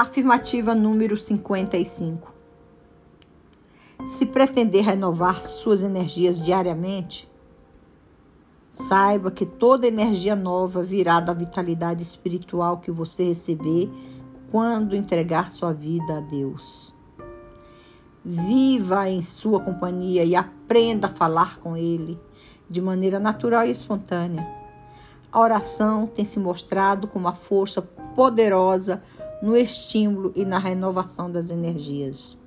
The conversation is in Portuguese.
Afirmativa número 55. Se pretender renovar suas energias diariamente, saiba que toda energia nova virá da vitalidade espiritual que você receber quando entregar sua vida a Deus. Viva em sua companhia e aprenda a falar com Ele de maneira natural e espontânea. A oração tem se mostrado como uma força poderosa no estímulo e na renovação das energias.